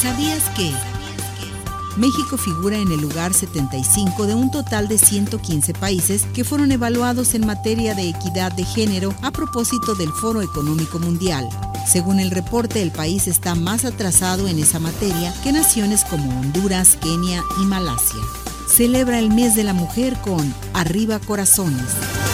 ¿Sabías que? México figura en el lugar 75 de un total de 115 países que fueron evaluados en materia de equidad de género a propósito del Foro Económico Mundial. Según el reporte, el país está más atrasado en esa materia que naciones como Honduras, Kenia y Malasia. Celebra el mes de la mujer con Arriba Corazones.